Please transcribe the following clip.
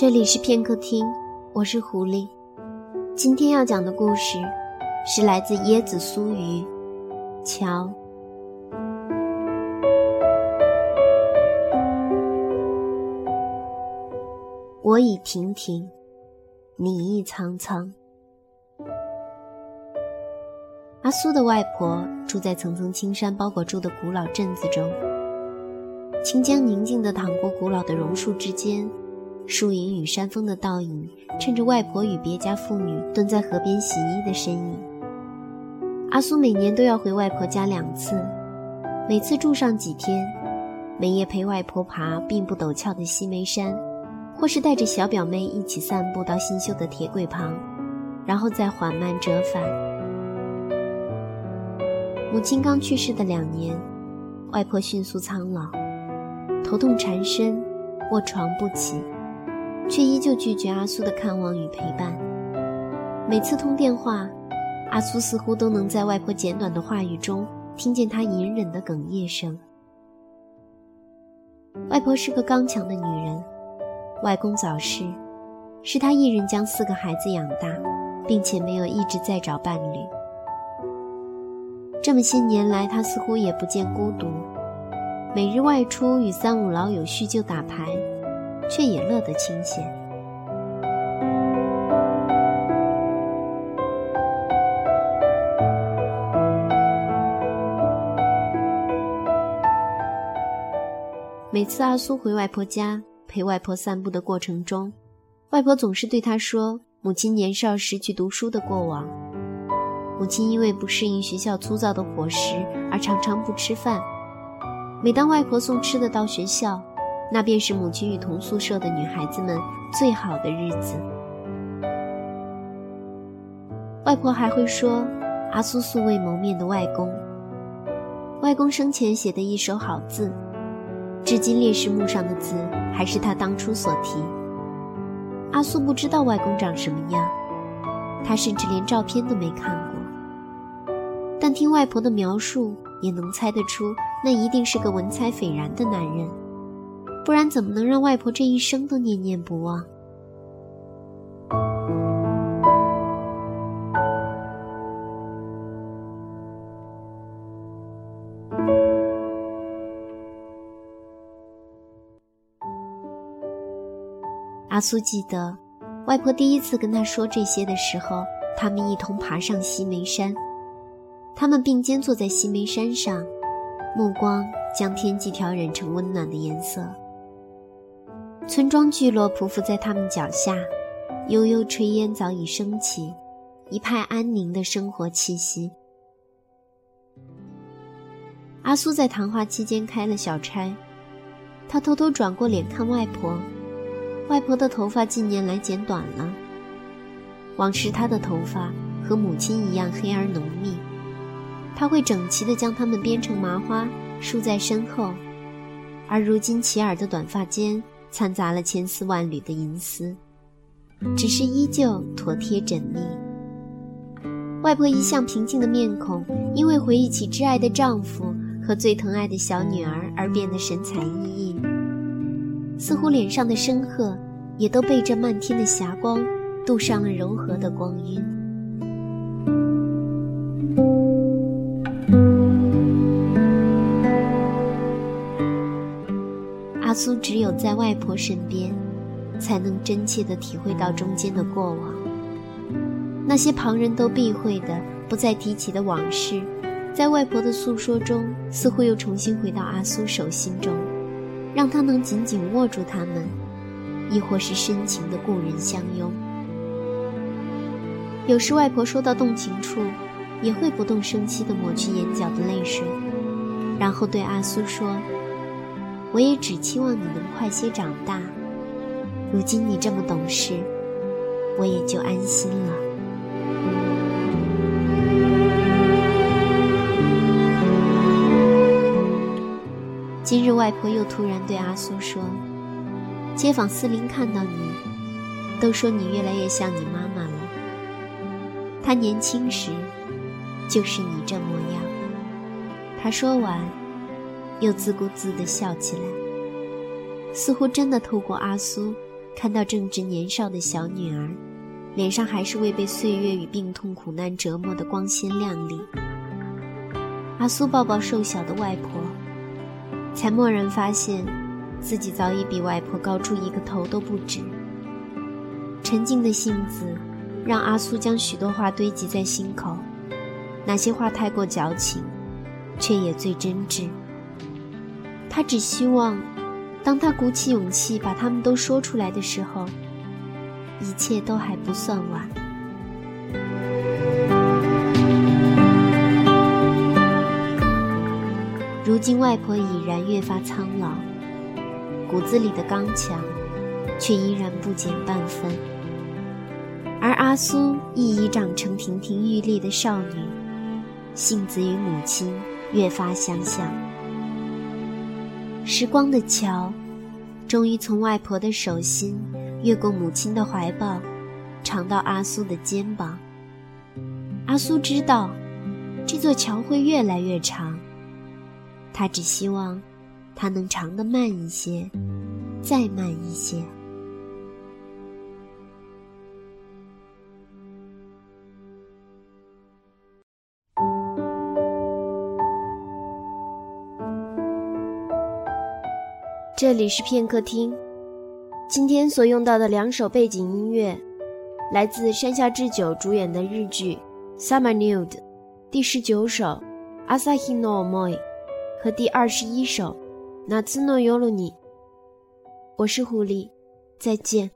这里是片刻听，我是狐狸。今天要讲的故事是来自椰子酥鱼。瞧，我已亭亭，你亦苍苍。阿苏的外婆住在层层青山包裹住的古老镇子中，清江宁静地淌过古老的榕树之间。树影与山峰的倒影，衬着外婆与别家妇女蹲在河边洗衣的身影。阿苏每年都要回外婆家两次，每次住上几天，每夜陪外婆爬并不陡峭的西梅山，或是带着小表妹一起散步到新修的铁轨旁，然后再缓慢折返。母亲刚去世的两年，外婆迅速苍老，头痛缠身，卧床不起。却依旧拒绝阿苏的看望与陪伴。每次通电话，阿苏似乎都能在外婆简短的话语中听见她隐忍的哽咽声。外婆是个刚强的女人，外公早逝，是她一人将四个孩子养大，并且没有一直在找伴侣。这么些年来，她似乎也不见孤独，每日外出与三五老友叙旧打牌。却也乐得清闲。每次阿苏回外婆家陪外婆散步的过程中，外婆总是对他说：“母亲年少时去读书的过往。母亲因为不适应学校粗糙的伙食而常常不吃饭。每当外婆送吃的到学校。”那便是母亲与同宿舍的女孩子们最好的日子。外婆还会说，阿苏素未谋面的外公。外公生前写的一手好字，至今烈士墓上的字还是他当初所题。阿苏不知道外公长什么样，他甚至连照片都没看过。但听外婆的描述，也能猜得出，那一定是个文采斐然的男人。不然怎么能让外婆这一生都念念不忘？阿苏记得，外婆第一次跟他说这些的时候，他们一同爬上西梅山，他们并肩坐在西梅山上，目光将天际调染成温暖的颜色。村庄聚落匍匐在他们脚下，悠悠炊烟早已升起，一派安宁的生活气息。阿苏在谈话期间开了小差，他偷偷转过脸看外婆，外婆的头发近年来剪短了。往时她的头发和母亲一样黑而浓密，她会整齐地将它们编成麻花梳在身后，而如今齐耳的短发间。掺杂了千丝万缕的银丝，只是依旧妥帖缜密。外婆一向平静的面孔，因为回忆起挚爱的丈夫和最疼爱的小女儿而变得神采奕奕，似乎脸上的深刻也都被这漫天的霞光镀上了柔和的光晕。苏只有在外婆身边，才能真切地体会到中间的过往。那些旁人都避讳的、不再提起的往事，在外婆的诉说中，似乎又重新回到阿苏手心中，让他能紧紧握住他们，亦或是深情的故人相拥。有时外婆说到动情处，也会不动声息地抹去眼角的泪水，然后对阿苏说。我也只期望你能快些长大。如今你这么懂事，我也就安心了。今日外婆又突然对阿苏说：“街坊四邻看到你，都说你越来越像你妈妈了。她年轻时，就是你这模样。”她说完。又自顾自地笑起来，似乎真的透过阿苏看到正值年少的小女儿，脸上还是未被岁月与病痛苦难折磨的光鲜亮丽。阿苏抱抱瘦小的外婆，才蓦然发现，自己早已比外婆高出一个头都不止。沉静的性子，让阿苏将许多话堆积在心口，那些话太过矫情，却也最真挚。他只希望。当他鼓起勇气把他们都说出来的时候，一切都还不算晚。如今外婆已然越发苍老，骨子里的刚强却依然不减半分，而阿苏亦已长成亭亭玉立的少女，性子与母亲越发相像。时光的桥，终于从外婆的手心越过母亲的怀抱，长到阿苏的肩膀。阿苏知道，这座桥会越来越长。他只希望，它能长得慢一些，再慢一些。这里是片刻听，今天所用到的两首背景音乐，来自山下智久主演的日剧《Summer Nude》第十九首《Asahi no Moi》和第二十一首《Natsu no Yoru ni》。我是狐狸，再见。